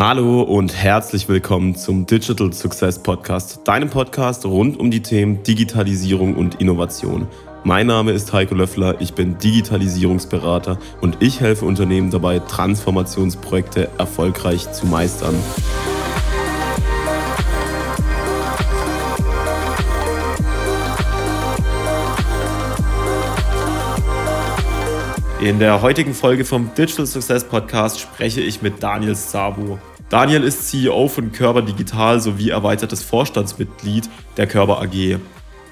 Hallo und herzlich willkommen zum Digital Success Podcast, deinem Podcast rund um die Themen Digitalisierung und Innovation. Mein Name ist Heiko Löffler, ich bin Digitalisierungsberater und ich helfe Unternehmen dabei, Transformationsprojekte erfolgreich zu meistern. In der heutigen Folge vom Digital Success Podcast spreche ich mit Daniel Sabu. Daniel ist CEO von Körper Digital sowie erweitertes Vorstandsmitglied der Körper AG.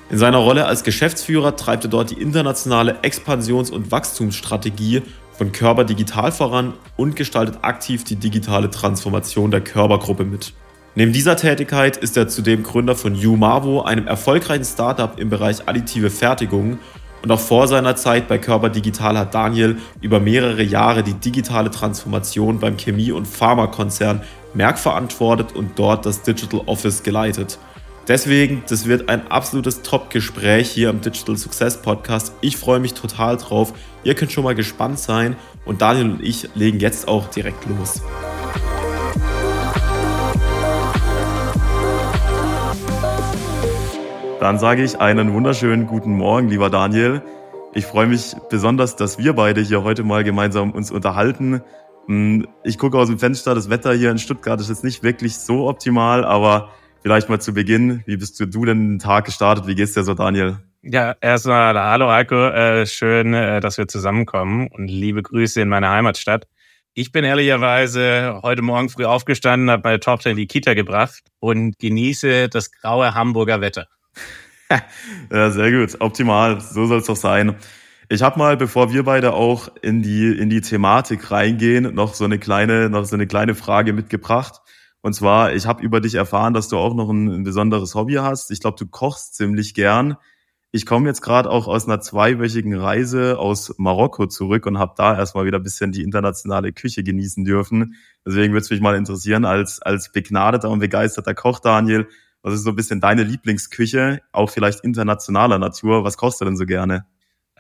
In seiner Rolle als Geschäftsführer treibt er dort die internationale Expansions- und Wachstumsstrategie von Körper Digital voran und gestaltet aktiv die digitale Transformation der Körpergruppe mit. Neben dieser Tätigkeit ist er zudem Gründer von UMavo, einem erfolgreichen Startup im Bereich additive Fertigung und auch vor seiner Zeit bei Körper Digital hat Daniel über mehrere Jahre die digitale Transformation beim Chemie- und Pharmakonzern Merck verantwortet und dort das Digital Office geleitet. Deswegen, das wird ein absolutes Top-Gespräch hier im Digital Success Podcast. Ich freue mich total drauf. Ihr könnt schon mal gespannt sein und Daniel und ich legen jetzt auch direkt los. Dann sage ich einen wunderschönen guten Morgen, lieber Daniel. Ich freue mich besonders, dass wir beide hier heute mal gemeinsam uns unterhalten. Hm, ich gucke aus dem Fenster, das Wetter hier in Stuttgart ist jetzt nicht wirklich so optimal, aber vielleicht mal zu Beginn, wie bist du denn den Tag gestartet? Wie geht's dir so, Daniel? Ja, erstmal hallo Heiko, äh, schön, äh, dass wir zusammenkommen und liebe Grüße in meine Heimatstadt. Ich bin ehrlicherweise heute Morgen früh aufgestanden, habe meine Tochter in die Kita gebracht und genieße das graue Hamburger Wetter. ja, sehr gut. Optimal. So soll es doch sein. Ich habe mal, bevor wir beide auch in die, in die Thematik reingehen, noch so eine kleine, noch so eine kleine Frage mitgebracht. Und zwar, ich habe über dich erfahren, dass du auch noch ein, ein besonderes Hobby hast. Ich glaube, du kochst ziemlich gern. Ich komme jetzt gerade auch aus einer zweiwöchigen Reise aus Marokko zurück und habe da erstmal wieder ein bisschen die internationale Küche genießen dürfen. Deswegen würde es mich mal interessieren, als, als begnadeter und begeisterter Koch, Daniel, was ist so ein bisschen deine Lieblingsküche, auch vielleicht internationaler Natur? Was kochst du denn so gerne?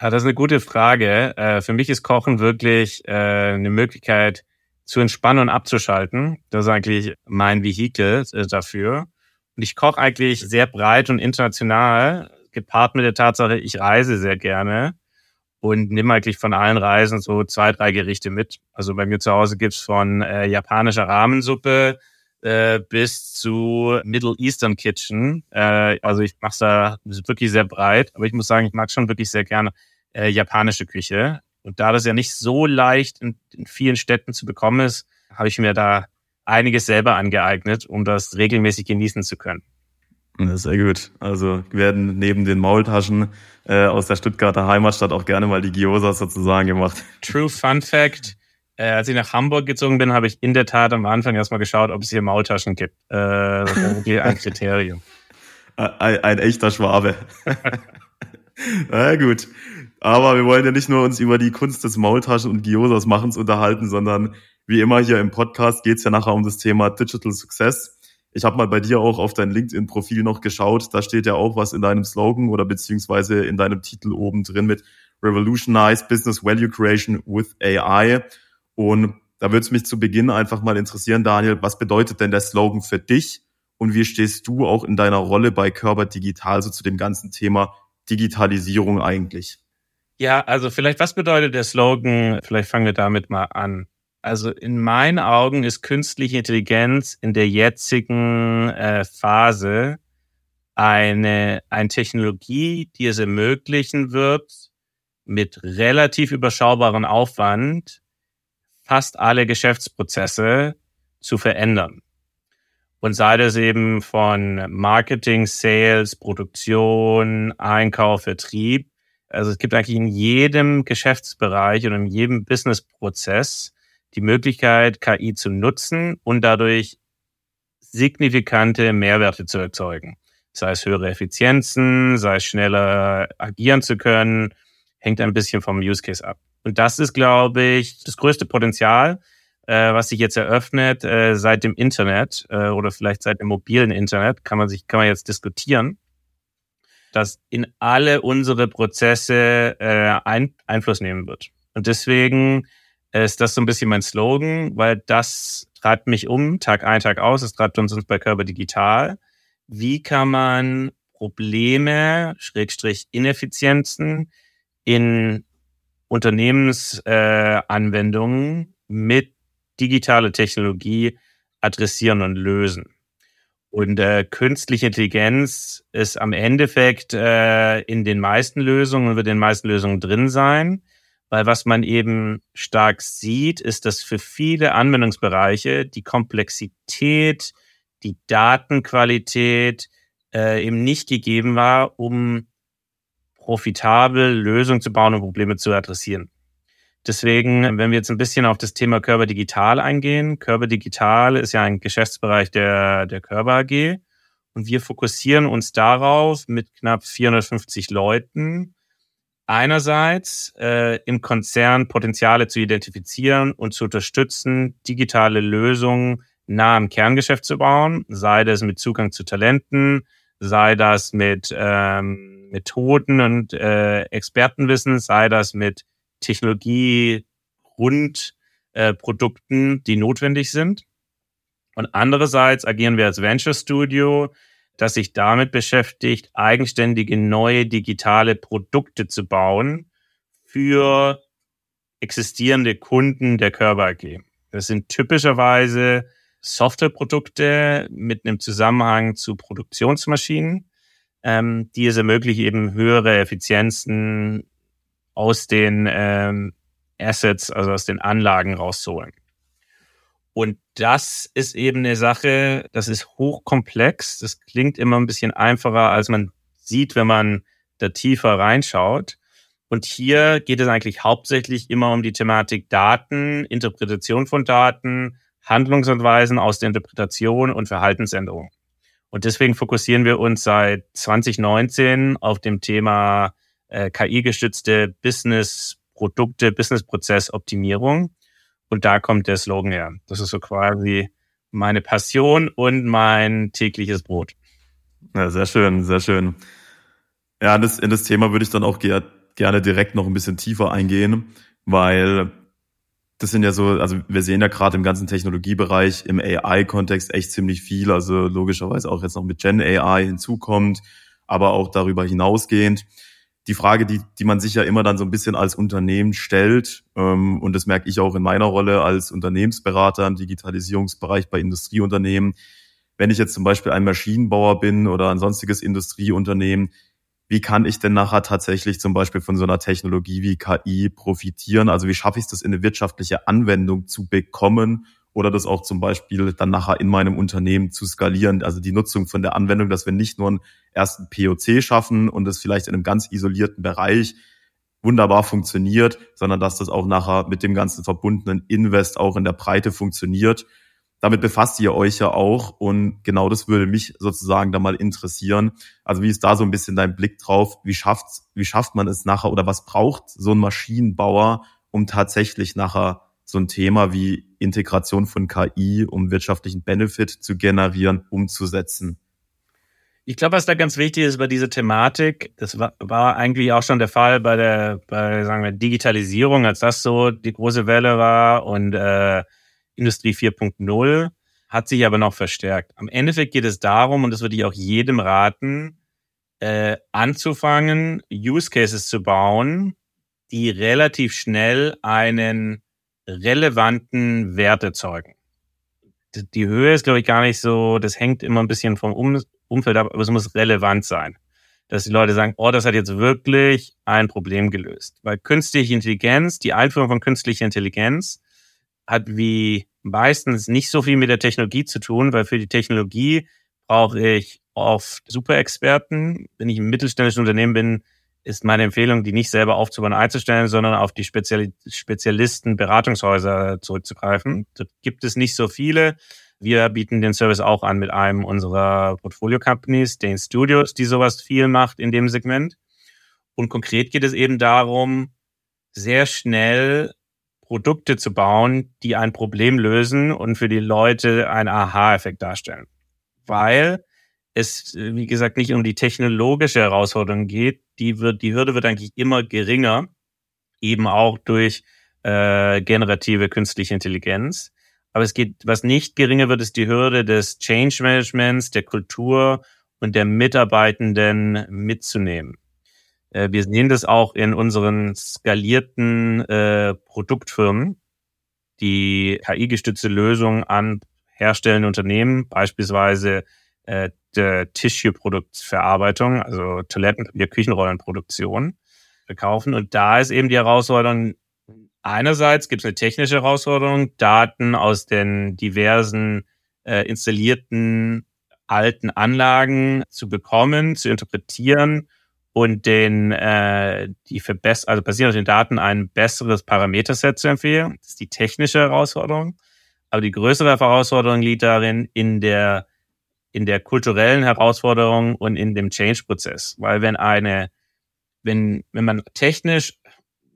Ja, das ist eine gute Frage. Äh, für mich ist Kochen wirklich äh, eine Möglichkeit zu entspannen und abzuschalten. Das ist eigentlich mein Vehikel äh, dafür. Und ich koche eigentlich sehr breit und international, gepaart mit der Tatsache, ich reise sehr gerne und nehme eigentlich von allen Reisen so zwei, drei Gerichte mit. Also bei mir zu Hause gibt's von japanischer Rahmensuppe äh, bis zu Middle Eastern Kitchen. Äh, also ich mache da wirklich sehr breit, aber ich muss sagen, ich mag schon wirklich sehr gerne äh, japanische Küche. Und da das ja nicht so leicht in, in vielen Städten zu bekommen ist, habe ich mir da einiges selber angeeignet, um das regelmäßig genießen zu können. Das ist sehr gut. Also werden neben den Maultaschen äh, aus der Stuttgarter Heimatstadt auch gerne mal die Gyosas sozusagen gemacht. True Fun Fact. Äh, als ich nach Hamburg gezogen bin, habe ich in der Tat am Anfang erstmal geschaut, ob es hier Maultaschen gibt. Äh, das war wirklich ein Kriterium. Ein, ein echter Schwabe. Na gut. Aber wir wollen ja nicht nur uns über die Kunst des Maultaschen und Giosas Machens unterhalten, sondern wie immer hier im Podcast geht es ja nachher um das Thema Digital Success. Ich habe mal bei dir auch auf dein LinkedIn-Profil noch geschaut. Da steht ja auch was in deinem Slogan oder beziehungsweise in deinem Titel oben drin mit Revolutionize Business Value Creation with AI. Und da würde es mich zu Beginn einfach mal interessieren, Daniel, was bedeutet denn der Slogan für dich und wie stehst du auch in deiner Rolle bei Körper Digital so zu dem ganzen Thema Digitalisierung eigentlich? Ja, also vielleicht, was bedeutet der Slogan? Vielleicht fangen wir damit mal an. Also in meinen Augen ist künstliche Intelligenz in der jetzigen äh, Phase eine, eine Technologie, die es ermöglichen wird, mit relativ überschaubarem Aufwand fast alle Geschäftsprozesse zu verändern. Und sei das eben von Marketing, Sales, Produktion, Einkauf, Vertrieb. Also es gibt eigentlich in jedem Geschäftsbereich und in jedem Businessprozess die Möglichkeit, KI zu nutzen und dadurch signifikante Mehrwerte zu erzeugen. Sei es höhere Effizienzen, sei es schneller agieren zu können, hängt ein bisschen vom Use Case ab. Und das ist, glaube ich, das größte Potenzial, äh, was sich jetzt eröffnet äh, seit dem Internet äh, oder vielleicht seit dem mobilen Internet, kann man sich, kann man jetzt diskutieren, dass in alle unsere Prozesse äh, ein, Einfluss nehmen wird. Und deswegen ist das so ein bisschen mein Slogan, weil das treibt mich um, Tag ein, Tag aus, es treibt uns, uns bei Körper Digital. Wie kann man Probleme, Schrägstrich Ineffizienzen in Unternehmensanwendungen äh, mit digitaler Technologie adressieren und lösen. Und äh, künstliche Intelligenz ist am Endeffekt äh, in den meisten Lösungen und wird in den meisten Lösungen drin sein. Weil was man eben stark sieht, ist, dass für viele Anwendungsbereiche die Komplexität, die Datenqualität äh, eben nicht gegeben war, um profitabel Lösungen zu bauen und Probleme zu adressieren. Deswegen, wenn wir jetzt ein bisschen auf das Thema Körper Digital eingehen, Körper Digital ist ja ein Geschäftsbereich der, der Körper AG und wir fokussieren uns darauf mit knapp 450 Leuten, einerseits äh, im Konzern Potenziale zu identifizieren und zu unterstützen, digitale Lösungen nah am Kerngeschäft zu bauen, sei das mit Zugang zu Talenten, sei das mit ähm, Methoden und äh, Expertenwissen, sei das mit Technologie rund äh, Produkten, die notwendig sind. Und andererseits agieren wir als Venture Studio, das sich damit beschäftigt, eigenständige neue digitale Produkte zu bauen für existierende Kunden der Körper AG. Das sind typischerweise Softwareprodukte mit einem Zusammenhang zu Produktionsmaschinen, ähm, die es ermöglichen, eben höhere Effizienzen aus den ähm, Assets, also aus den Anlagen rauszuholen. Und das ist eben eine Sache, das ist hochkomplex. Das klingt immer ein bisschen einfacher, als man sieht, wenn man da tiefer reinschaut. Und hier geht es eigentlich hauptsächlich immer um die Thematik Daten, Interpretation von Daten, Handlungsanweisen aus der Interpretation und Verhaltensänderung. Und deswegen fokussieren wir uns seit 2019 auf dem Thema äh, KI-gestützte Business-Produkte, Business-Prozess-Optimierung. Und da kommt der Slogan her. Das ist so quasi meine Passion und mein tägliches Brot. Ja, sehr schön, sehr schön. Ja, das, in das Thema würde ich dann auch ger gerne direkt noch ein bisschen tiefer eingehen, weil das sind ja so, also wir sehen ja gerade im ganzen Technologiebereich, im AI-Kontext echt ziemlich viel, also logischerweise auch jetzt noch mit Gen AI hinzukommt, aber auch darüber hinausgehend die Frage, die, die man sich ja immer dann so ein bisschen als Unternehmen stellt, ähm, und das merke ich auch in meiner Rolle als Unternehmensberater im Digitalisierungsbereich bei Industrieunternehmen. Wenn ich jetzt zum Beispiel ein Maschinenbauer bin oder ein sonstiges Industrieunternehmen, wie kann ich denn nachher tatsächlich zum Beispiel von so einer Technologie wie KI profitieren? Also wie schaffe ich es, das in eine wirtschaftliche Anwendung zu bekommen oder das auch zum Beispiel dann nachher in meinem Unternehmen zu skalieren. Also die Nutzung von der Anwendung, dass wir nicht nur einen ersten POC schaffen und das vielleicht in einem ganz isolierten Bereich wunderbar funktioniert, sondern dass das auch nachher mit dem ganzen verbundenen Invest auch in der Breite funktioniert. Damit befasst ihr euch ja auch und genau das würde mich sozusagen da mal interessieren. Also wie ist da so ein bisschen dein Blick drauf? Wie schafft, wie schafft man es nachher oder was braucht so ein Maschinenbauer, um tatsächlich nachher so ein Thema wie Integration von KI, um wirtschaftlichen Benefit zu generieren, umzusetzen? Ich glaube, was da ganz wichtig ist bei dieser Thematik, das war, war, eigentlich auch schon der Fall bei der, bei, sagen wir, Digitalisierung, als das so die große Welle war und äh, Industrie 4.0, hat sich aber noch verstärkt. Am Endeffekt geht es darum, und das würde ich auch jedem raten, äh, anzufangen, Use Cases zu bauen, die relativ schnell einen relevanten Wert erzeugen. Die Höhe ist, glaube ich, gar nicht so, das hängt immer ein bisschen vom um Umfeld ab, aber es muss relevant sein. Dass die Leute sagen, oh, das hat jetzt wirklich ein Problem gelöst. Weil künstliche Intelligenz, die Einführung von künstlicher Intelligenz hat wie meistens nicht so viel mit der Technologie zu tun, weil für die Technologie brauche ich oft Superexperten. Wenn ich im mittelständischen Unternehmen bin, ist meine Empfehlung, die nicht selber aufzubauen, einzustellen, sondern auf die Spezial Spezialisten, Beratungshäuser zurückzugreifen. Dort gibt es nicht so viele. Wir bieten den Service auch an mit einem unserer Portfolio-Companies, den Studios, die sowas viel macht in dem Segment. Und konkret geht es eben darum, sehr schnell Produkte zu bauen, die ein Problem lösen und für die Leute einen Aha-Effekt darstellen. Weil es, wie gesagt, nicht um die technologische Herausforderung geht. Die, wird, die Hürde wird eigentlich immer geringer, eben auch durch äh, generative künstliche Intelligenz. Aber es geht, was nicht geringer wird, ist die Hürde des Change Managements, der Kultur und der Mitarbeitenden mitzunehmen. Äh, wir sehen das auch in unseren skalierten äh, Produktfirmen, die KI-gestützte Lösungen an herstellende Unternehmen, beispielsweise äh, der Tissue-Produktverarbeitung, also Toilettenpapier, Küchenrollenproduktion, verkaufen. Und da ist eben die Herausforderung, einerseits gibt es eine technische Herausforderung, Daten aus den diversen äh, installierten alten Anlagen zu bekommen, zu interpretieren und den äh, die verbess also basierend auf den Daten ein besseres Parameterset zu empfehlen. Das ist die technische Herausforderung. Aber die größere Herausforderung liegt darin in der in der kulturellen Herausforderung und in dem Change-Prozess. Weil wenn eine, wenn, wenn man technisch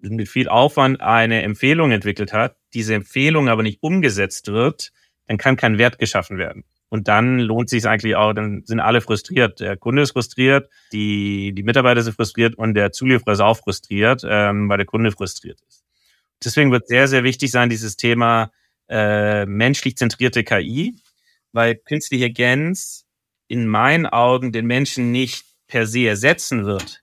mit viel Aufwand eine Empfehlung entwickelt hat, diese Empfehlung aber nicht umgesetzt wird, dann kann kein Wert geschaffen werden. Und dann lohnt sich eigentlich auch, dann sind alle frustriert. Der Kunde ist frustriert, die, die Mitarbeiter sind frustriert und der Zulieferer ist auch frustriert, ähm, weil der Kunde frustriert ist. Deswegen wird sehr, sehr wichtig sein, dieses Thema äh, menschlich zentrierte KI, weil künstliche Intelligenz in meinen Augen den Menschen nicht per se ersetzen wird.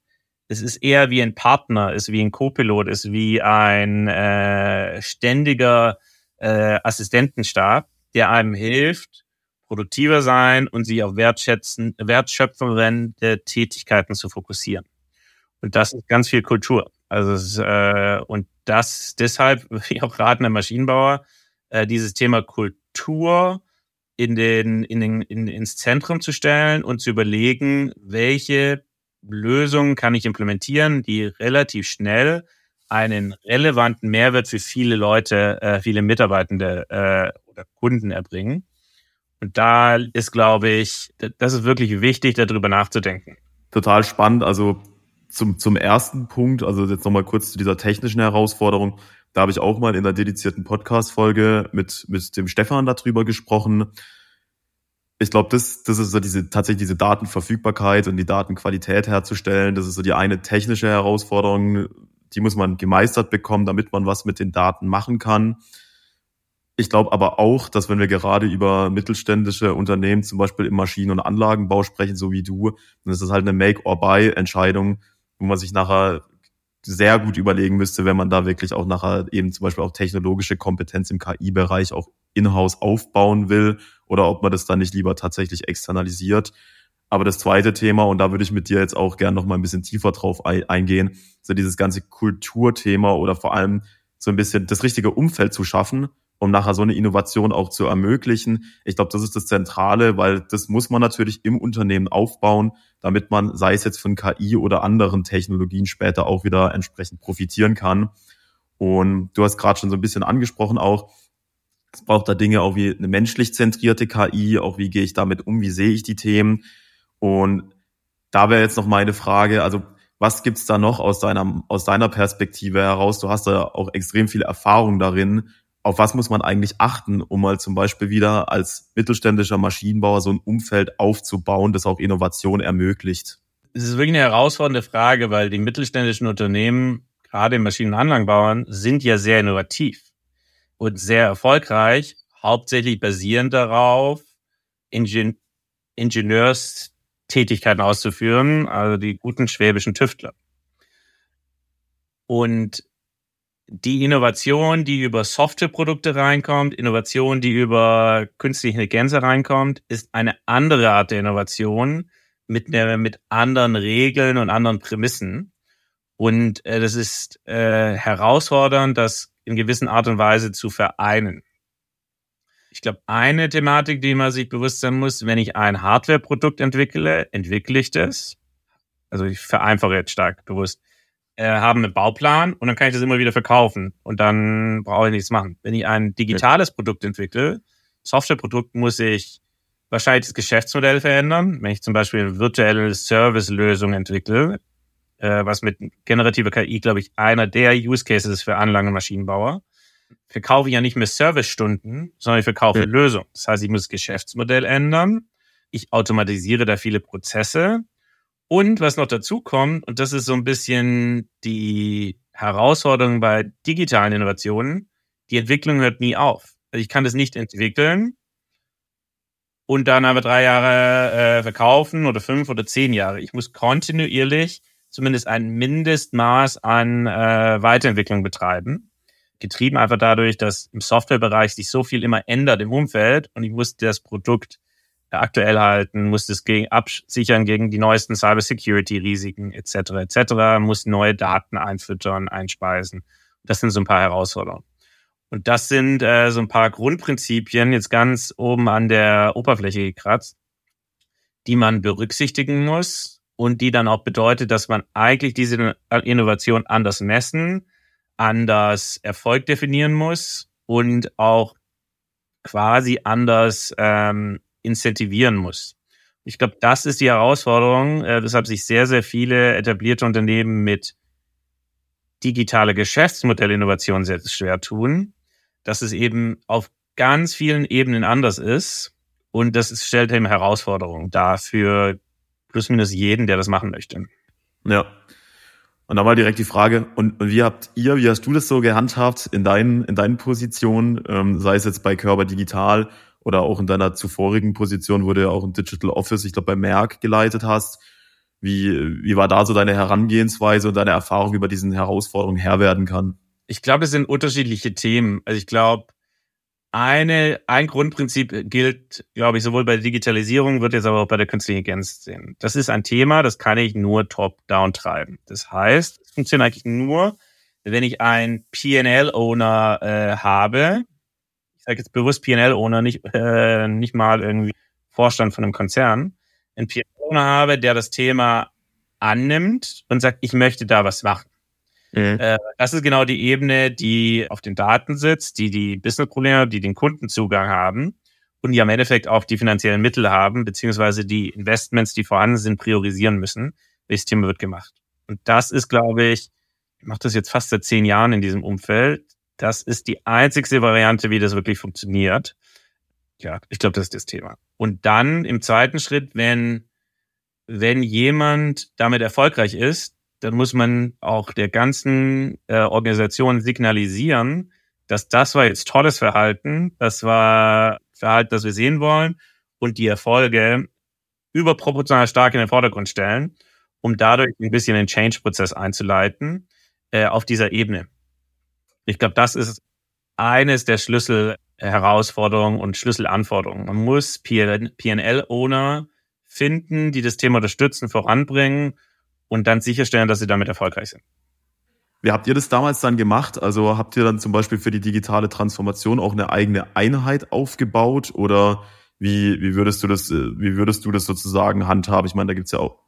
Es ist eher wie ein Partner, ist wie ein Co-Pilot, ist wie ein äh, ständiger äh, Assistentenstab, der einem hilft, produktiver sein und sich auf wertschätzen, wertschöpfende Tätigkeiten zu fokussieren. Und das ist ganz viel Kultur. Also es, äh, und das deshalb würde ich auch raten, der Maschinenbauer, äh, dieses Thema Kultur in den, in den, in, ins Zentrum zu stellen und zu überlegen, welche Lösungen kann ich implementieren, die relativ schnell einen relevanten Mehrwert für viele Leute, äh, viele Mitarbeitende äh, oder Kunden erbringen. Und da ist, glaube ich, das ist wirklich wichtig, darüber nachzudenken. Total spannend. Also zum, zum ersten Punkt, also jetzt nochmal kurz zu dieser technischen Herausforderung. Da habe ich auch mal in der dedizierten Podcast-Folge mit, mit dem Stefan darüber gesprochen. Ich glaube, das, das ist so diese, tatsächlich diese Datenverfügbarkeit und die Datenqualität herzustellen. Das ist so die eine technische Herausforderung. Die muss man gemeistert bekommen, damit man was mit den Daten machen kann. Ich glaube aber auch, dass wenn wir gerade über mittelständische Unternehmen, zum Beispiel im Maschinen- und Anlagenbau sprechen, so wie du, dann ist das halt eine Make-or-Buy-Entscheidung, wo man sich nachher sehr gut überlegen müsste, wenn man da wirklich auch nachher eben zum Beispiel auch technologische Kompetenz im KI-Bereich auch in-house aufbauen will oder ob man das dann nicht lieber tatsächlich externalisiert. Aber das zweite Thema, und da würde ich mit dir jetzt auch gern noch mal ein bisschen tiefer drauf eingehen, so dieses ganze Kulturthema oder vor allem so ein bisschen das richtige Umfeld zu schaffen, um nachher so eine Innovation auch zu ermöglichen. Ich glaube, das ist das Zentrale, weil das muss man natürlich im Unternehmen aufbauen, damit man, sei es jetzt von KI oder anderen Technologien, später auch wieder entsprechend profitieren kann. Und du hast gerade schon so ein bisschen angesprochen auch, es braucht da Dinge auch wie eine menschlich zentrierte KI, auch wie gehe ich damit um, wie sehe ich die Themen. Und da wäre jetzt noch meine Frage, also was gibt's da noch aus deiner, aus deiner Perspektive heraus? Du hast da auch extrem viel Erfahrung darin, auf was muss man eigentlich achten, um mal zum Beispiel wieder als mittelständischer Maschinenbauer so ein Umfeld aufzubauen, das auch Innovation ermöglicht? Es ist wirklich eine herausfordernde Frage, weil die mittelständischen Unternehmen, gerade im Maschinenanlagenbauern, sind ja sehr innovativ und sehr erfolgreich, hauptsächlich basierend darauf, Ingen Ingenieurstätigkeiten auszuführen, also die guten schwäbischen Tüftler. Und die Innovation, die über Softwareprodukte reinkommt, Innovation, die über künstliche Intelligenz reinkommt, ist eine andere Art der Innovation mit, der, mit anderen Regeln und anderen Prämissen. Und äh, das ist äh, herausfordernd, das in gewissen Art und Weise zu vereinen. Ich glaube, eine Thematik, die man sich bewusst sein muss, wenn ich ein Hardware-Produkt entwickle, entwickle ich das. Also ich vereinfache jetzt stark bewusst äh, haben einen Bauplan und dann kann ich das immer wieder verkaufen und dann brauche ich nichts machen. Wenn ich ein digitales Produkt entwickle, Softwareprodukt, muss ich wahrscheinlich das Geschäftsmodell verändern. Wenn ich zum Beispiel eine virtuelle Service-Lösung entwickle, äh, was mit generativer KI, glaube ich, einer der Use Cases ist für Anlagen- und Maschinenbauer, verkaufe ich ja nicht mehr Servicestunden, sondern ich verkaufe ja. Lösungen. Das heißt, ich muss das Geschäftsmodell ändern. Ich automatisiere da viele Prozesse und was noch dazu kommt, und das ist so ein bisschen die Herausforderung bei digitalen Innovationen, die Entwicklung hört nie auf. Also ich kann das nicht entwickeln und dann aber drei Jahre äh, verkaufen oder fünf oder zehn Jahre. Ich muss kontinuierlich zumindest ein Mindestmaß an äh, Weiterentwicklung betreiben. Getrieben einfach dadurch, dass im Softwarebereich sich so viel immer ändert im Umfeld und ich muss das Produkt aktuell halten, muss es gegen, absichern gegen die neuesten Cybersecurity-Risiken etc. etc. muss neue Daten einfüttern, einspeisen. Das sind so ein paar Herausforderungen. Und das sind äh, so ein paar Grundprinzipien jetzt ganz oben an der Oberfläche gekratzt, die man berücksichtigen muss und die dann auch bedeutet, dass man eigentlich diese Innovation anders messen, anders Erfolg definieren muss und auch quasi anders ähm, incentivieren muss. Ich glaube, das ist die Herausforderung, äh, weshalb sich sehr, sehr viele etablierte Unternehmen mit digitaler Geschäftsmodellinnovation sehr schwer tun, dass es eben auf ganz vielen Ebenen anders ist. Und das stellt eben Herausforderungen dar für plus minus jeden, der das machen möchte. Ja. Und dann mal direkt die Frage, und, und wie habt ihr, wie hast du das so gehandhabt in deinen, in deinen Positionen, ähm, sei es jetzt bei Körper Digital oder auch in deiner zuvorigen Position, wo du ja auch ein Digital Office, ich glaube bei Merck geleitet hast. Wie, wie war da so deine Herangehensweise und deine Erfahrung, wie diesen Herausforderungen Herr werden kann? Ich glaube, es sind unterschiedliche Themen. Also ich glaube, eine, ein Grundprinzip gilt, glaube ich, sowohl bei der Digitalisierung, wird jetzt aber auch bei der künstlichen Intelligenz sehen. Das ist ein Thema, das kann ich nur top-down treiben. Das heißt, es funktioniert eigentlich nur, wenn ich einen PNL-Owner äh, habe, sage jetzt bewusst PL-Owner, nicht, äh, nicht mal irgendwie Vorstand von einem Konzern, einen PL-Owner habe, der das Thema annimmt und sagt, ich möchte da was machen. Mhm. Äh, das ist genau die Ebene, die auf den Daten sitzt, die die Business-Probleme, die den Kundenzugang haben und die am Endeffekt auch die finanziellen Mittel haben, beziehungsweise die Investments, die vorhanden sind, priorisieren müssen. Welches Thema wird gemacht? Und das ist, glaube ich, ich mache das jetzt fast seit zehn Jahren in diesem Umfeld. Das ist die einzigste Variante, wie das wirklich funktioniert. Ja, ich glaube, das ist das Thema. Und dann im zweiten Schritt, wenn, wenn jemand damit erfolgreich ist, dann muss man auch der ganzen äh, Organisation signalisieren, dass das war jetzt tolles Verhalten, das war Verhalten, das wir sehen wollen und die Erfolge überproportional stark in den Vordergrund stellen, um dadurch ein bisschen den Change-Prozess einzuleiten äh, auf dieser Ebene. Ich glaube, das ist eines der Schlüsselherausforderungen und Schlüsselanforderungen. Man muss PNL-Owner finden, die das Thema unterstützen, voranbringen und dann sicherstellen, dass sie damit erfolgreich sind. Wie habt ihr das damals dann gemacht? Also habt ihr dann zum Beispiel für die digitale Transformation auch eine eigene Einheit aufgebaut oder wie, wie würdest du das, wie würdest du das sozusagen handhaben? Ich meine, da gibt's ja auch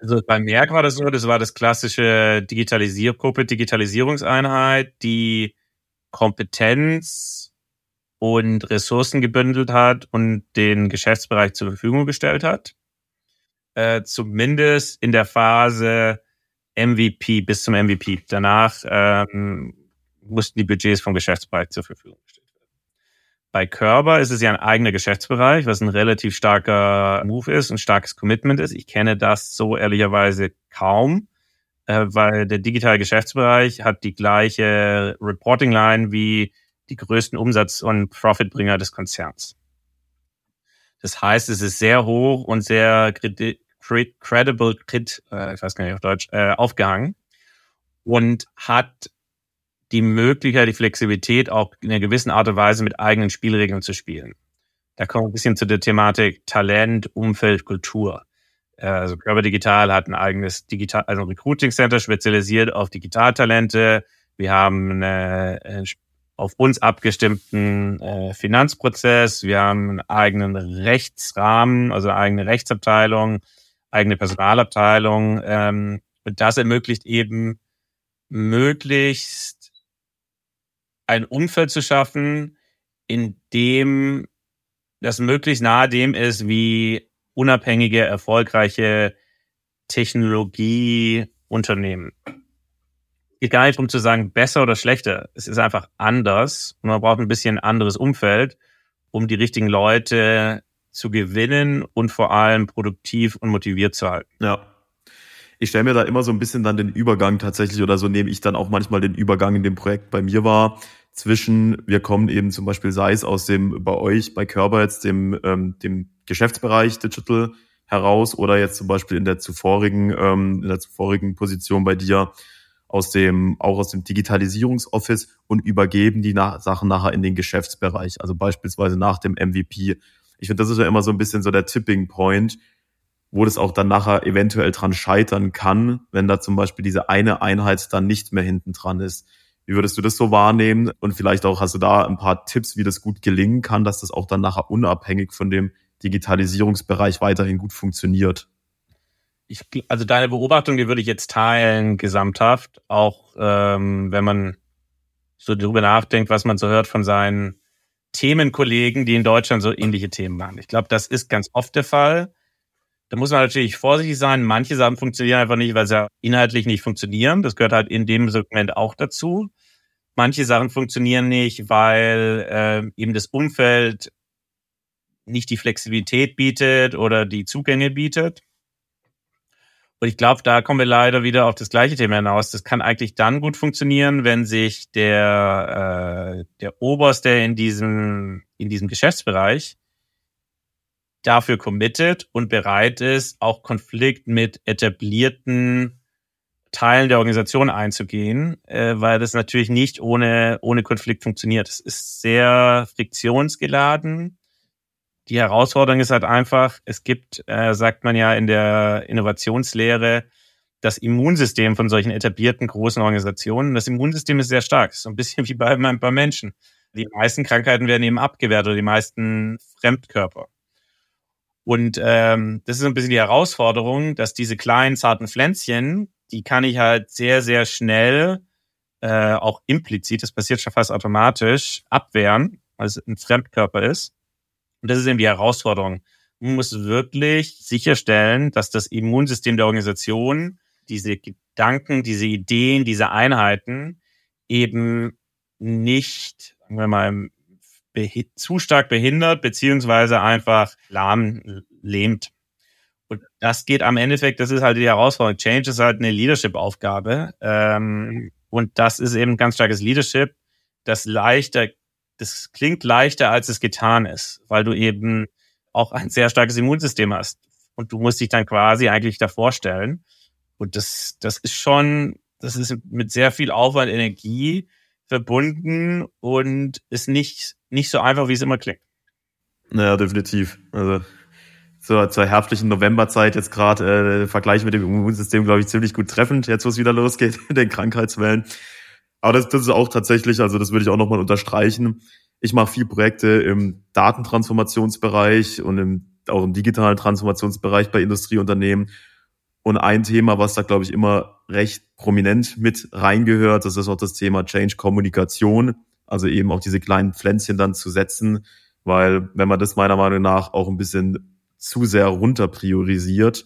also bei Merck war das so, das war das klassische Digitalisier Corporate Digitalisierungseinheit, die Kompetenz und Ressourcen gebündelt hat und den Geschäftsbereich zur Verfügung gestellt hat. Äh, zumindest in der Phase MVP bis zum MVP. Danach ähm, mussten die Budgets vom Geschäftsbereich zur Verfügung. Bei Körber ist es ja ein eigener Geschäftsbereich, was ein relativ starker Move ist, ein starkes Commitment ist. Ich kenne das so ehrlicherweise kaum, äh, weil der digitale Geschäftsbereich hat die gleiche Reporting-Line wie die größten Umsatz- und Profitbringer des Konzerns. Das heißt, es ist sehr hoch und sehr credible, äh, ich weiß gar nicht auf Deutsch, äh, aufgehangen und hat die Möglichkeit, die Flexibilität, auch in einer gewissen Art und Weise mit eigenen Spielregeln zu spielen. Da kommen wir ein bisschen zu der Thematik Talent, Umfeld, Kultur. Äh, also Körper Digital hat ein eigenes Digital, also Recruiting Center spezialisiert auf Digitaltalente. Wir haben einen äh, auf uns abgestimmten äh, Finanzprozess. Wir haben einen eigenen Rechtsrahmen, also eine eigene Rechtsabteilung, eigene Personalabteilung. Ähm, und das ermöglicht eben möglichst ein Umfeld zu schaffen, in dem das möglichst nahe dem ist, wie unabhängige, erfolgreiche Technologieunternehmen. Geht gar nicht darum zu sagen, besser oder schlechter. Es ist einfach anders und man braucht ein bisschen anderes Umfeld, um die richtigen Leute zu gewinnen und vor allem produktiv und motiviert zu halten. Ja ich stelle mir da immer so ein bisschen dann den Übergang tatsächlich oder so nehme ich dann auch manchmal den Übergang in dem Projekt bei mir wahr. Zwischen, wir kommen eben zum Beispiel, sei es aus dem, bei euch, bei Körper jetzt, dem, ähm, dem Geschäftsbereich Digital heraus oder jetzt zum Beispiel in der zuvorigen, ähm, in der zuvorigen Position bei dir aus dem, auch aus dem Digitalisierungsoffice und übergeben die nach, Sachen nachher in den Geschäftsbereich, also beispielsweise nach dem MVP. Ich finde, das ist ja immer so ein bisschen so der Tipping Point, wo das auch dann nachher eventuell dran scheitern kann, wenn da zum Beispiel diese eine Einheit dann nicht mehr hinten dran ist. Wie würdest du das so wahrnehmen? Und vielleicht auch hast du da ein paar Tipps, wie das gut gelingen kann, dass das auch dann nachher unabhängig von dem Digitalisierungsbereich weiterhin gut funktioniert. Ich, also deine Beobachtung, die würde ich jetzt teilen, gesamthaft, auch ähm, wenn man so darüber nachdenkt, was man so hört von seinen Themenkollegen, die in Deutschland so ähnliche Themen machen. Ich glaube, das ist ganz oft der Fall. Da muss man natürlich vorsichtig sein. Manche Sachen funktionieren einfach nicht, weil sie inhaltlich nicht funktionieren. Das gehört halt in dem Segment auch dazu. Manche Sachen funktionieren nicht, weil äh, eben das Umfeld nicht die Flexibilität bietet oder die Zugänge bietet. Und ich glaube, da kommen wir leider wieder auf das gleiche Thema hinaus. Das kann eigentlich dann gut funktionieren, wenn sich der, äh, der Oberste in diesem, in diesem Geschäftsbereich dafür committet und bereit ist, auch Konflikt mit etablierten Teilen der Organisation einzugehen, äh, weil das natürlich nicht ohne, ohne Konflikt funktioniert. Es ist sehr friktionsgeladen die Herausforderung ist halt einfach, es gibt, äh, sagt man ja in der Innovationslehre, das Immunsystem von solchen etablierten großen Organisationen. Das Immunsystem ist sehr stark, so ein bisschen wie bei, bei Menschen. Die meisten Krankheiten werden eben abgewehrt oder die meisten Fremdkörper. Und ähm, das ist ein bisschen die Herausforderung, dass diese kleinen zarten Pflänzchen, die kann ich halt sehr, sehr schnell, äh, auch implizit, das passiert schon fast automatisch, abwehren, weil es ein Fremdkörper ist. Und das ist eben die Herausforderung. Man muss wirklich sicherstellen, dass das Immunsystem der Organisation diese Gedanken, diese Ideen, diese Einheiten eben nicht, sagen wir mal, zu stark behindert, beziehungsweise einfach lahm, lähmt. Und das geht am Endeffekt, das ist halt die Herausforderung. Change ist halt eine Leadership-Aufgabe. Ähm, und das ist eben ganz starkes Leadership, das leichter das klingt leichter, als es getan ist, weil du eben auch ein sehr starkes Immunsystem hast. Und du musst dich dann quasi eigentlich davor stellen. Und das, das ist schon, das ist mit sehr viel Aufwand, Energie verbunden und ist nicht, nicht so einfach, wie es immer klingt. Naja, definitiv. Also zur, zur herbstlichen Novemberzeit jetzt gerade äh, Vergleich mit dem Immunsystem, glaube ich, ziemlich gut treffend, jetzt wo es wieder losgeht, den Krankheitswellen. Aber das, das ist auch tatsächlich, also das würde ich auch nochmal unterstreichen. Ich mache viel Projekte im Datentransformationsbereich und im, auch im digitalen Transformationsbereich bei Industrieunternehmen. Und ein Thema, was da, glaube ich, immer recht prominent mit reingehört, das ist auch das Thema Change Kommunikation. Also eben auch diese kleinen Pflänzchen dann zu setzen, weil wenn man das meiner Meinung nach auch ein bisschen zu sehr runter priorisiert,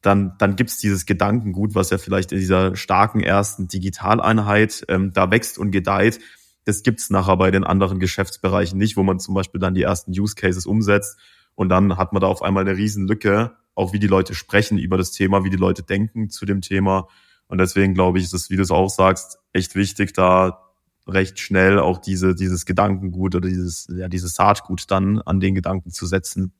dann, dann gibt's dieses Gedankengut, was ja vielleicht in dieser starken ersten Digitaleinheit ähm, da wächst und gedeiht. Das gibt's nachher bei den anderen Geschäftsbereichen nicht, wo man zum Beispiel dann die ersten Use Cases umsetzt und dann hat man da auf einmal eine Riesenlücke, auch wie die Leute sprechen über das Thema, wie die Leute denken zu dem Thema. Und deswegen glaube ich, ist es, wie du es auch sagst, echt wichtig, da recht schnell auch diese, dieses Gedankengut oder dieses, ja, dieses Saatgut dann an den Gedanken zu setzen.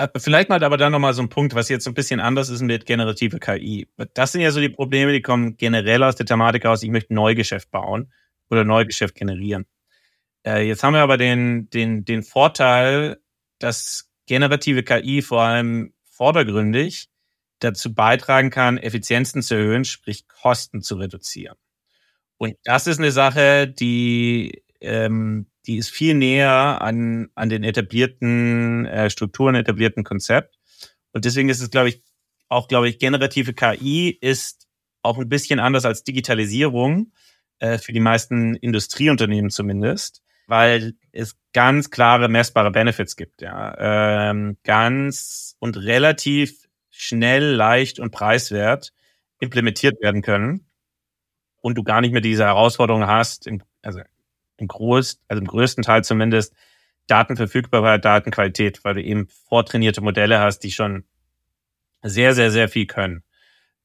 Äh, vielleicht mal aber dann nochmal so ein Punkt, was jetzt so ein bisschen anders ist mit generative KI. Das sind ja so die Probleme, die kommen generell aus der Thematik aus, ich möchte Neugeschäft bauen oder Neugeschäft generieren. Äh, jetzt haben wir aber den, den, den Vorteil, dass generative KI vor allem vordergründig dazu beitragen kann, Effizienzen zu erhöhen, sprich Kosten zu reduzieren. Und das ist eine Sache, die ähm, die ist viel näher an, an den etablierten äh, Strukturen, etablierten Konzept. Und deswegen ist es, glaube ich, auch, glaube ich, generative KI ist auch ein bisschen anders als Digitalisierung, äh, für die meisten Industrieunternehmen zumindest, weil es ganz klare, messbare Benefits gibt, ja. Ähm, ganz und relativ schnell, leicht und preiswert implementiert werden können und du gar nicht mehr diese Herausforderung hast, also im Groß, also im größten Teil zumindest, Datenverfügbarkeit, Datenqualität, weil du eben vortrainierte Modelle hast, die schon sehr, sehr, sehr viel können.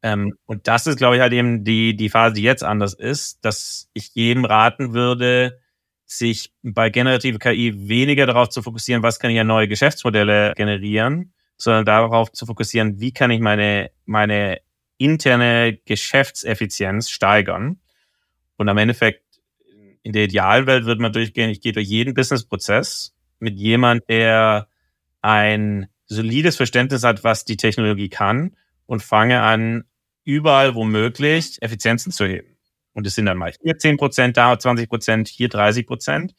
Ähm, und das ist, glaube ich, halt eben die, die Phase, die jetzt anders ist, dass ich jedem raten würde, sich bei generative KI weniger darauf zu fokussieren, was kann ich an neue Geschäftsmodelle generieren, sondern darauf zu fokussieren, wie kann ich meine, meine interne Geschäftseffizienz steigern. Und am Endeffekt, in der Idealwelt wird man durchgehen, ich gehe durch jeden Businessprozess mit jemand, der ein solides Verständnis hat, was die Technologie kann und fange an, überall womöglich Effizienzen zu heben. Und es sind dann mal hier 10 Prozent, da 20 Prozent, hier 30 Prozent.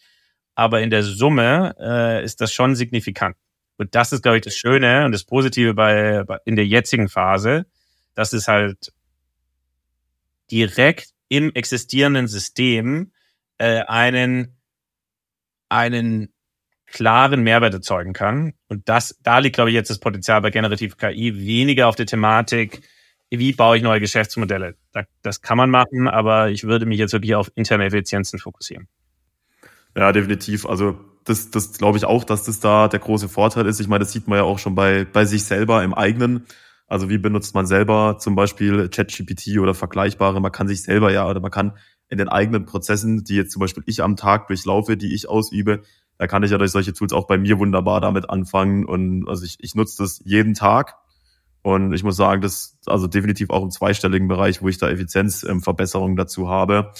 Aber in der Summe äh, ist das schon signifikant. Und das ist, glaube ich, das Schöne und das Positive bei, bei in der jetzigen Phase, dass es halt direkt im existierenden System äh, einen, einen klaren Mehrwert erzeugen kann. Und das, da liegt, glaube ich, jetzt das Potenzial bei generativ KI weniger auf der Thematik, wie baue ich neue Geschäftsmodelle. Das kann man machen, aber ich würde mich jetzt wirklich auf interne Effizienzen fokussieren. Ja, definitiv. Also das, das glaube ich auch, dass das da der große Vorteil ist. Ich meine, das sieht man ja auch schon bei, bei sich selber im eigenen. Also wie benutzt man selber zum Beispiel ChatGPT oder vergleichbare? Man kann sich selber ja oder man kann in den eigenen Prozessen, die jetzt zum Beispiel ich am Tag durchlaufe, die ich ausübe, da kann ich ja durch solche Tools auch bei mir wunderbar damit anfangen. Und also ich, ich nutze das jeden Tag. Und ich muss sagen, das also definitiv auch im zweistelligen Bereich, wo ich da Effizienzverbesserungen ähm, dazu habe.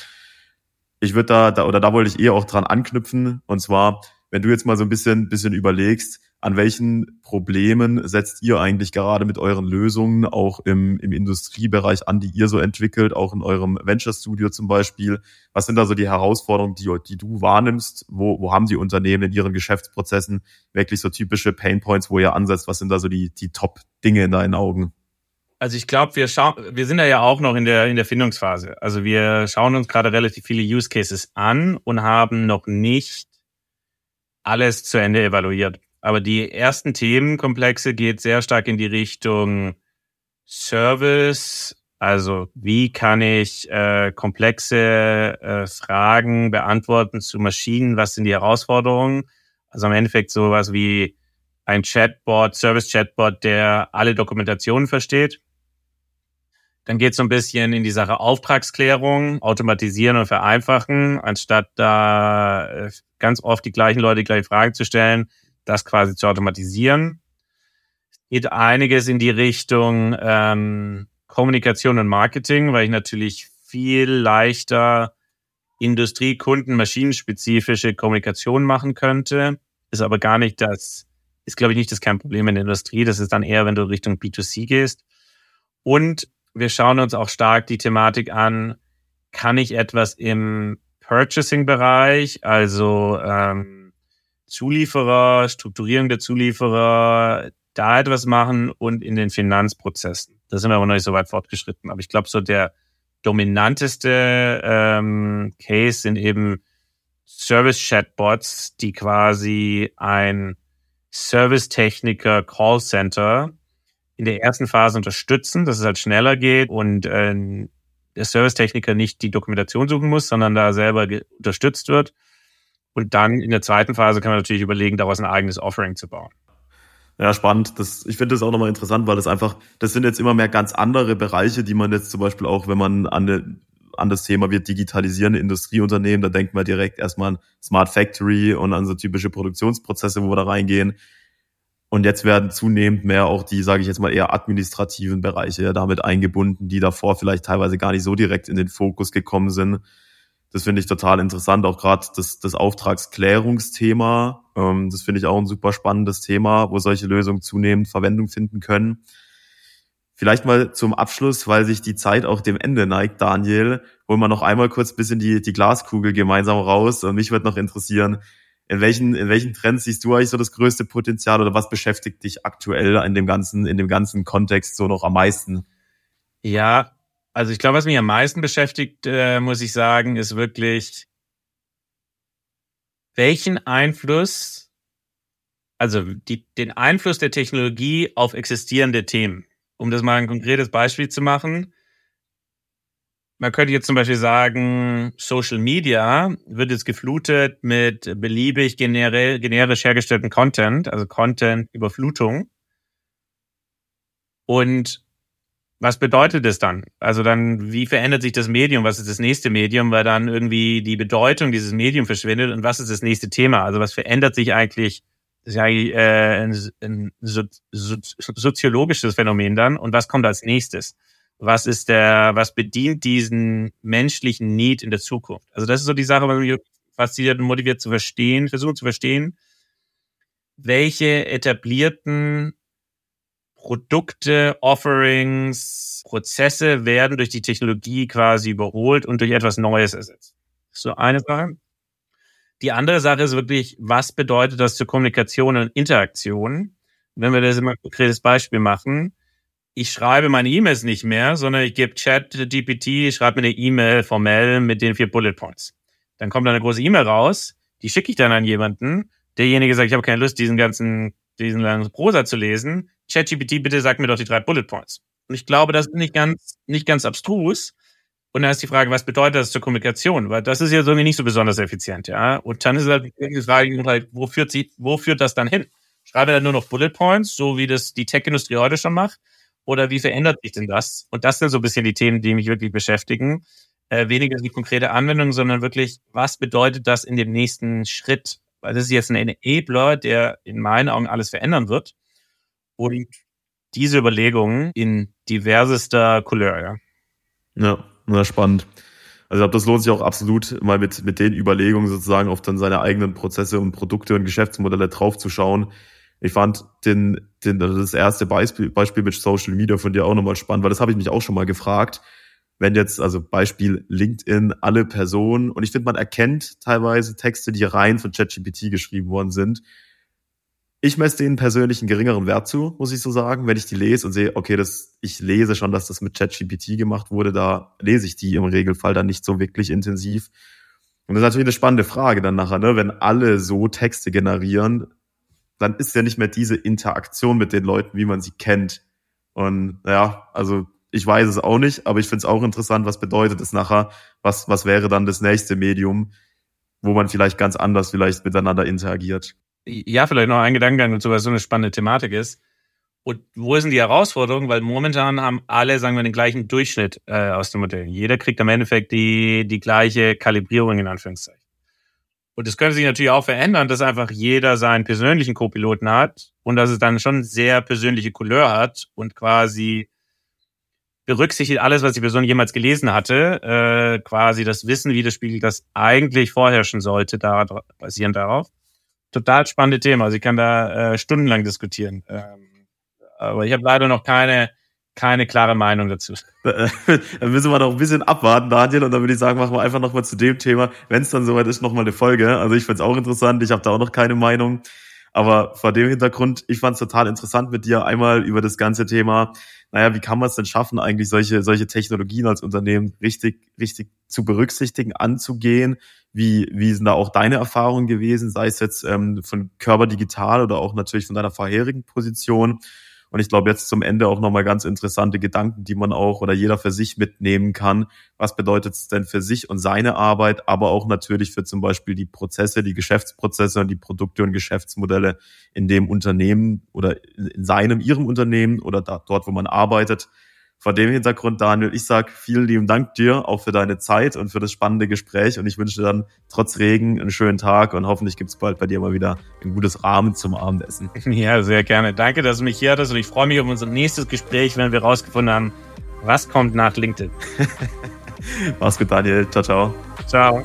Ich würde da, da, oder da wollte ich eher auch dran anknüpfen. Und zwar, wenn du jetzt mal so ein bisschen, bisschen überlegst, an welchen Problemen setzt ihr eigentlich gerade mit euren Lösungen auch im, im Industriebereich an, die ihr so entwickelt, auch in eurem Venture Studio zum Beispiel? Was sind da so die Herausforderungen, die, die du wahrnimmst? Wo, wo haben die Unternehmen in ihren Geschäftsprozessen wirklich so typische Pain Points, wo ihr ansetzt? Was sind da so die, die Top-Dinge in deinen Augen? Also ich glaube, wir schauen, wir sind ja auch noch in der in der Findungsphase. Also wir schauen uns gerade relativ viele Use Cases an und haben noch nicht alles zu Ende evaluiert. Aber die ersten Themenkomplexe geht sehr stark in die Richtung Service. Also wie kann ich äh, komplexe äh, Fragen beantworten zu Maschinen? Was sind die Herausforderungen? Also im Endeffekt sowas wie ein Chatbot, Service-Chatbot, der alle Dokumentationen versteht. Dann geht es so ein bisschen in die Sache Auftragsklärung, automatisieren und vereinfachen, anstatt da äh, ganz oft die gleichen Leute die gleichen Fragen zu stellen, das quasi zu automatisieren. Es geht einiges in die Richtung ähm, Kommunikation und Marketing, weil ich natürlich viel leichter Industrie-, Kunden-, maschinenspezifische Kommunikation machen könnte. Ist aber gar nicht das, ist glaube ich nicht das Kernproblem in der Industrie. Das ist dann eher, wenn du Richtung B2C gehst. Und wir schauen uns auch stark die Thematik an, kann ich etwas im Purchasing-Bereich, also ähm, Zulieferer, Strukturierung der Zulieferer, da etwas machen und in den Finanzprozessen. Da sind wir aber noch nicht so weit fortgeschritten. Aber ich glaube, so der dominanteste ähm, Case sind eben Service-Chatbots, die quasi ein Service-Techniker Callcenter in der ersten Phase unterstützen, dass es halt schneller geht und äh, der Service-Techniker nicht die Dokumentation suchen muss, sondern da selber unterstützt wird und dann in der zweiten Phase kann man natürlich überlegen, daraus ein eigenes Offering zu bauen. Ja, spannend. Das, ich finde das auch nochmal interessant, weil das einfach, das sind jetzt immer mehr ganz andere Bereiche, die man jetzt zum Beispiel auch, wenn man an, de, an das Thema wird digitalisierende Industrieunternehmen, da denkt man direkt erstmal an Smart Factory und an so typische Produktionsprozesse, wo wir da reingehen. Und jetzt werden zunehmend mehr auch die, sage ich jetzt mal, eher administrativen Bereiche damit eingebunden, die davor vielleicht teilweise gar nicht so direkt in den Fokus gekommen sind. Das finde ich total interessant, auch gerade das, das Auftragsklärungsthema. Ähm, das finde ich auch ein super spannendes Thema, wo solche Lösungen zunehmend Verwendung finden können. Vielleicht mal zum Abschluss, weil sich die Zeit auch dem Ende neigt, Daniel, holen wir noch einmal kurz ein bisschen die, die Glaskugel gemeinsam raus. Und mich würde noch interessieren, in welchen, in welchen Trends siehst du eigentlich so das größte Potenzial oder was beschäftigt dich aktuell in dem ganzen, in dem ganzen Kontext so noch am meisten? Ja, also ich glaube, was mich am meisten beschäftigt, äh, muss ich sagen, ist wirklich, welchen Einfluss, also die, den Einfluss der Technologie auf existierende Themen. Um das mal ein konkretes Beispiel zu machen. Man könnte jetzt zum Beispiel sagen, Social Media wird jetzt geflutet mit beliebig generisch hergestellten Content, also Content-Überflutung. Und was bedeutet das dann? Also dann, wie verändert sich das Medium? Was ist das nächste Medium? Weil dann irgendwie die Bedeutung dieses Mediums verschwindet und was ist das nächste Thema? Also was verändert sich eigentlich? Das ist ja äh, ein, ein so, so, soziologisches Phänomen dann und was kommt als nächstes? Was ist der, was bedient diesen menschlichen Need in der Zukunft? Also das ist so die Sache, was mich fasziniert und motiviert zu verstehen, versuchen zu verstehen, welche etablierten Produkte, Offerings, Prozesse werden durch die Technologie quasi überholt und durch etwas Neues ersetzt. So eine Sache. Die andere Sache ist wirklich, was bedeutet das zur Kommunikation und Interaktion? Wenn wir das immer ein konkretes Beispiel machen, ich schreibe meine E-Mails nicht mehr, sondern ich gebe Chat GPT, ich schreibe mir eine E-Mail formell mit den vier Bullet Points. Dann kommt eine große E-Mail raus, die schicke ich dann an jemanden. Derjenige sagt, ich habe keine Lust, diesen ganzen, diesen langen Prosa zu lesen. ChatGPT, bitte sag mir doch die drei Bullet Points. Und ich glaube, das ist nicht ganz, nicht ganz abstrus. Und dann ist die Frage, was bedeutet das zur Kommunikation? Weil das ist ja so nicht so besonders effizient, ja. Und dann ist halt die Frage, wo führt sie, wo führt das dann hin? Schreibe dann nur noch Bullet Points, so wie das die Tech-Industrie heute schon macht? Oder wie verändert sich denn das? Und das sind so ein bisschen die Themen, die mich wirklich beschäftigen. Äh, weniger die konkrete Anwendung, sondern wirklich, was bedeutet das in dem nächsten Schritt? Weil das ist jetzt ein Enabler, der in meinen Augen alles verändern wird. Und diese Überlegungen in diversester Couleur, ja. Ja, na, spannend. Also ich glaube, das lohnt sich auch absolut, mal mit, mit den Überlegungen sozusagen auf dann seine eigenen Prozesse und Produkte und Geschäftsmodelle draufzuschauen. Ich fand den, den, das erste Beispiel, Beispiel mit Social Media von dir auch nochmal spannend, weil das habe ich mich auch schon mal gefragt. Wenn jetzt, also Beispiel LinkedIn, alle Personen, und ich finde, man erkennt teilweise Texte, die rein von ChatGPT geschrieben worden sind, ich messe denen persönlich einen geringeren Wert zu, muss ich so sagen. Wenn ich die lese und sehe, okay, das, ich lese schon, dass das mit ChatGPT gemacht wurde, da lese ich die im Regelfall dann nicht so wirklich intensiv. Und das ist natürlich eine spannende Frage dann nachher, ne? wenn alle so Texte generieren, dann ist ja nicht mehr diese Interaktion mit den Leuten, wie man sie kennt. Und ja, also ich weiß es auch nicht, aber ich finde es auch interessant, was bedeutet es nachher, was, was wäre dann das nächste Medium, wo man vielleicht ganz anders vielleicht miteinander interagiert ja, vielleicht noch ein Gedankengang dazu, was so eine spannende Thematik ist. Und wo sind die Herausforderungen? Weil momentan haben alle, sagen wir, den gleichen Durchschnitt äh, aus dem Modell. Jeder kriegt am Endeffekt die, die gleiche Kalibrierung in Anführungszeichen. Und das könnte sich natürlich auch verändern, dass einfach jeder seinen persönlichen Co-Piloten hat und dass es dann schon sehr persönliche Couleur hat und quasi berücksichtigt alles, was die Person jemals gelesen hatte, äh, quasi das Wissen widerspiegelt, das eigentlich vorherrschen sollte, da, basierend darauf total spannende Thema. Also ich kann da äh, stundenlang diskutieren. Ähm, aber ich habe leider noch keine, keine klare Meinung dazu. dann müssen wir noch ein bisschen abwarten, Daniel, und dann würde ich sagen, machen wir einfach nochmal zu dem Thema, wenn es dann soweit ist, nochmal eine Folge. Also ich finde es auch interessant, ich habe da auch noch keine Meinung. Aber vor dem Hintergrund, ich fand es total interessant mit dir einmal über das ganze Thema, naja, wie kann man es denn schaffen, eigentlich solche, solche Technologien als Unternehmen richtig, richtig zu berücksichtigen, anzugehen, wie, wie sind da auch deine Erfahrungen gewesen, sei es jetzt ähm, von Körper Digital oder auch natürlich von deiner vorherigen Position? Und ich glaube, jetzt zum Ende auch nochmal ganz interessante Gedanken, die man auch oder jeder für sich mitnehmen kann. Was bedeutet es denn für sich und seine Arbeit, aber auch natürlich für zum Beispiel die Prozesse, die Geschäftsprozesse und die Produkte und Geschäftsmodelle in dem Unternehmen oder in seinem, ihrem Unternehmen oder da, dort, wo man arbeitet. Vor dem Hintergrund, Daniel, ich sag vielen lieben Dank dir auch für deine Zeit und für das spannende Gespräch. Und ich wünsche dir dann trotz Regen einen schönen Tag und hoffentlich gibt es bald bei dir mal wieder ein gutes Rahmen zum Abendessen. Ja, sehr gerne. Danke, dass du mich hier hattest und ich freue mich auf unser nächstes Gespräch, wenn wir rausgefunden haben, was kommt nach LinkedIn. Mach's gut, Daniel. Ciao, ciao. Ciao.